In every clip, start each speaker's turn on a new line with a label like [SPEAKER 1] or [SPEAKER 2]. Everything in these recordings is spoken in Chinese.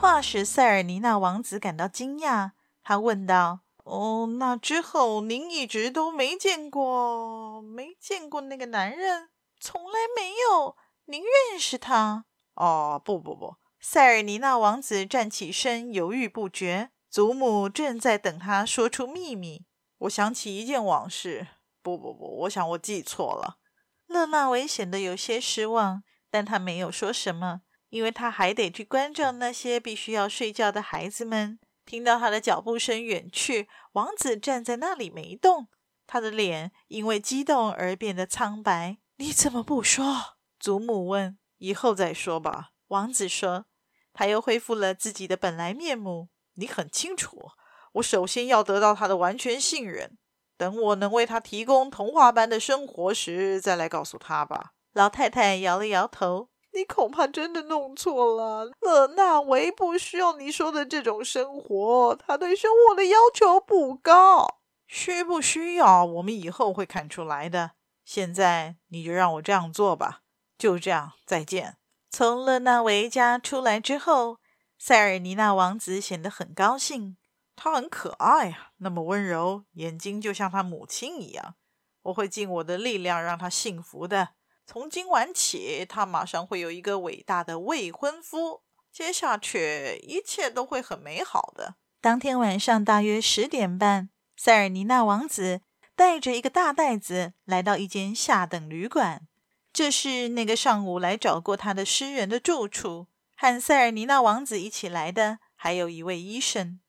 [SPEAKER 1] 话使塞尔尼纳王子感到惊讶。他问道：“哦，那之后您一直都没见过，没见过那个男人？从来没有？您认识他？”“哦，不不不。”塞尔尼纳王子站起身，犹豫不决。祖母正在等他说出秘密。我想起一件往事。不不不，我想我记错了。勒纳维显得有些失望，但他没有说什么。因为他还得去关照那些必须要睡觉的孩子们。听到他的脚步声远去，王子站在那里没动，他的脸因为激动而变得苍白。你怎么不说？祖母问。以后再说吧。王子说。他又恢复了自己的本来面目。你很清楚，我首先要得到他的完全信任。等我能为他提供童话般的生活时，再来告诉他吧。老太太摇了摇头。你恐怕真的弄错了，勒纳维不需要你说的这种生活，他对生活的要求不高。需不需要，我们以后会看出来的。现在你就让我这样做吧。就这样，再见。从勒纳维家出来之后，塞尔尼娜王子显得很高兴。他很可爱啊，那么温柔，眼睛就像他母亲一样。我会尽我的力量让他幸福的。从今晚起，他马上会有一个伟大的未婚夫。接下去，一切都会很美好的。当天晚上大约十点半，塞尔尼娜王子带着一个大袋子来到一间下等旅馆。这是那个上午来找过他的诗人的住处。和塞尔尼娜王子一起来的还有一位医生。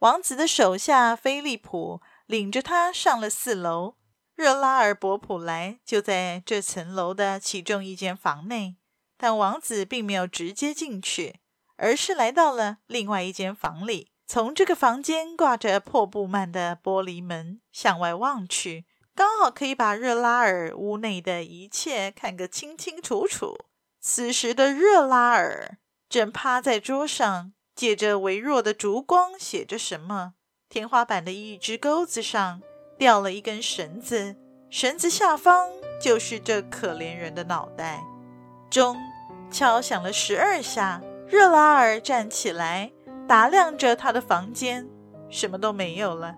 [SPEAKER 1] 王子的手下菲利普领着他上了四楼。热拉尔伯普莱就在这层楼的其中一间房内，但王子并没有直接进去，而是来到了另外一间房里。从这个房间挂着破布幔的玻璃门向外望去，刚好可以把热拉尔屋内的一切看个清清楚楚。此时的热拉尔正趴在桌上，借着微弱的烛光写着什么。天花板的一只钩子上。掉了一根绳子，绳子下方就是这可怜人的脑袋。钟敲响了十二下，热拉尔站起来，打量着他的房间，什么都没有了，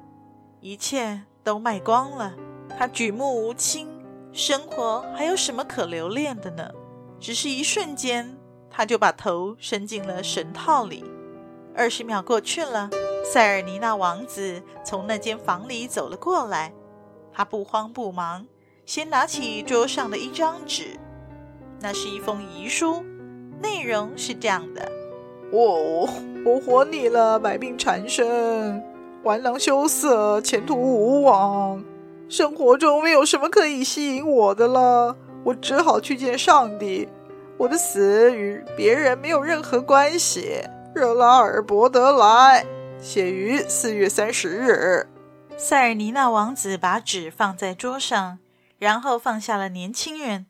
[SPEAKER 1] 一切都卖光了。他举目无亲，生活还有什么可留恋的呢？只是一瞬间，他就把头伸进了绳套里。二十秒过去了。塞尔尼纳王子从那间房里走了过来，他不慌不忙，先拿起桌上的一张纸，那是一封遗书，内容是这样的：“我，我活腻了，百病缠身，玩囊羞涩，前途无望，生活中没有什么可以吸引我的了，我只好去见上帝。我的死与别人没有任何关系。”热拉尔伯德莱。写于四月三十日。塞尔尼纳王子把纸放在桌上，然后放下了年轻人，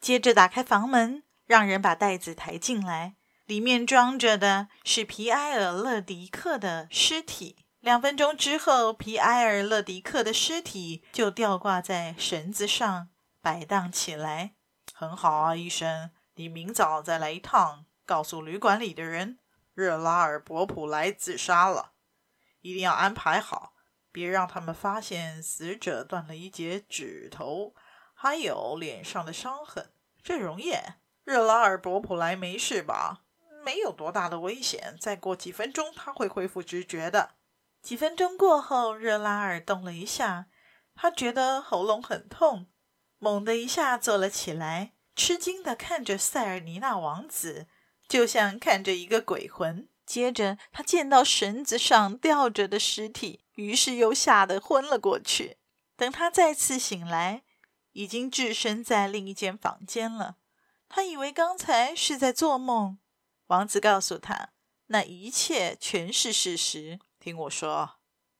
[SPEAKER 1] 接着打开房门，让人把袋子抬进来。里面装着的是皮埃尔·勒迪克的尸体。两分钟之后，皮埃尔·勒迪克的尸体就吊挂在绳子上，摆荡起来。很好啊，医生，你明早再来一趟，告诉旅馆里的人。热拉尔博普莱自杀了，一定要安排好，别让他们发现死者断了一截指头，还有脸上的伤痕。这容易，热拉尔博普莱没事吧？没有多大的危险，再过几分钟他会恢复知觉的。几分钟过后，热拉尔动了一下，他觉得喉咙很痛，猛地一下坐了起来，吃惊地看着塞尔尼娜王子。就像看着一个鬼魂。接着，他见到绳子上吊着的尸体，于是又吓得昏了过去。等他再次醒来，已经置身在另一间房间了。他以为刚才是在做梦。王子告诉他，那一切全是事实。听我说，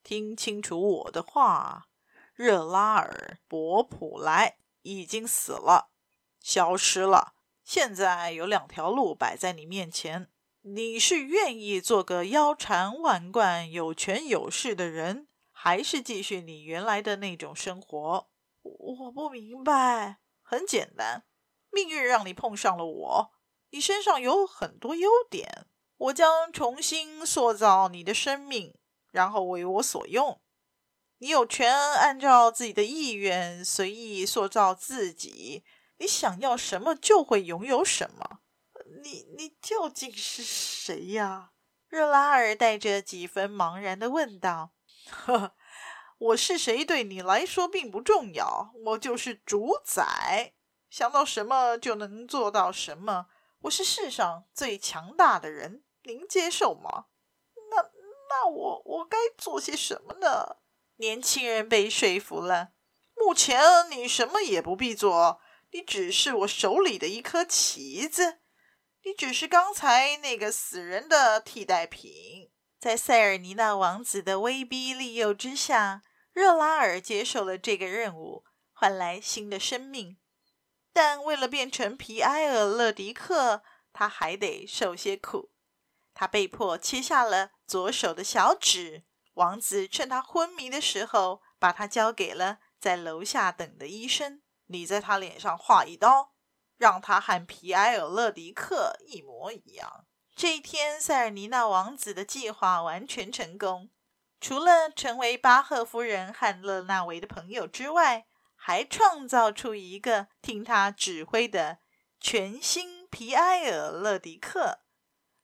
[SPEAKER 1] 听清楚我的话。热拉尔·博普莱已经死了，消失了。现在有两条路摆在你面前：你是愿意做个腰缠万贯、有权有势的人，还是继续你原来的那种生活？
[SPEAKER 2] 我不明白。
[SPEAKER 1] 很简单。命运让你碰上了我，你身上有很多优点，我将重新塑造你的生命，然后为我所用。你有权按照自己的意愿随意塑造自己，你想要什么就会拥有什么。
[SPEAKER 2] 你你究竟是谁呀？
[SPEAKER 1] 热拉尔带着几分茫然地问道。
[SPEAKER 2] 呵呵，我是谁对你来说并不重要，我就是主宰。想到什么就能做到什么，我是世上最强大的人，您接受吗？
[SPEAKER 1] 那那我我该做些什么呢？年轻人被说服了。
[SPEAKER 2] 目前你什么也不必做，你只是我手里的一颗棋子，你只是刚才那个死人的替代品。
[SPEAKER 1] 在塞尔尼娜王子的威逼利诱之下，热拉尔接受了这个任务，换来新的生命。但为了变成皮埃尔勒迪克，他还得受些苦。他被迫切下了左手的小指。王子趁他昏迷的时候，把他交给了在楼下等的医生。
[SPEAKER 2] 你在他脸上划一刀，让他和皮埃尔勒迪克一模一样。
[SPEAKER 1] 这一天，塞尔尼娜王子的计划完全成功。除了成为巴赫夫人和勒纳维的朋友之外，还创造出一个听他指挥的全新皮埃尔勒迪克，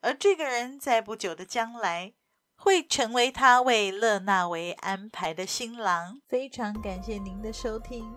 [SPEAKER 1] 而这个人在不久的将来会成为他为勒纳维安排的新郎。非常感谢您的收听，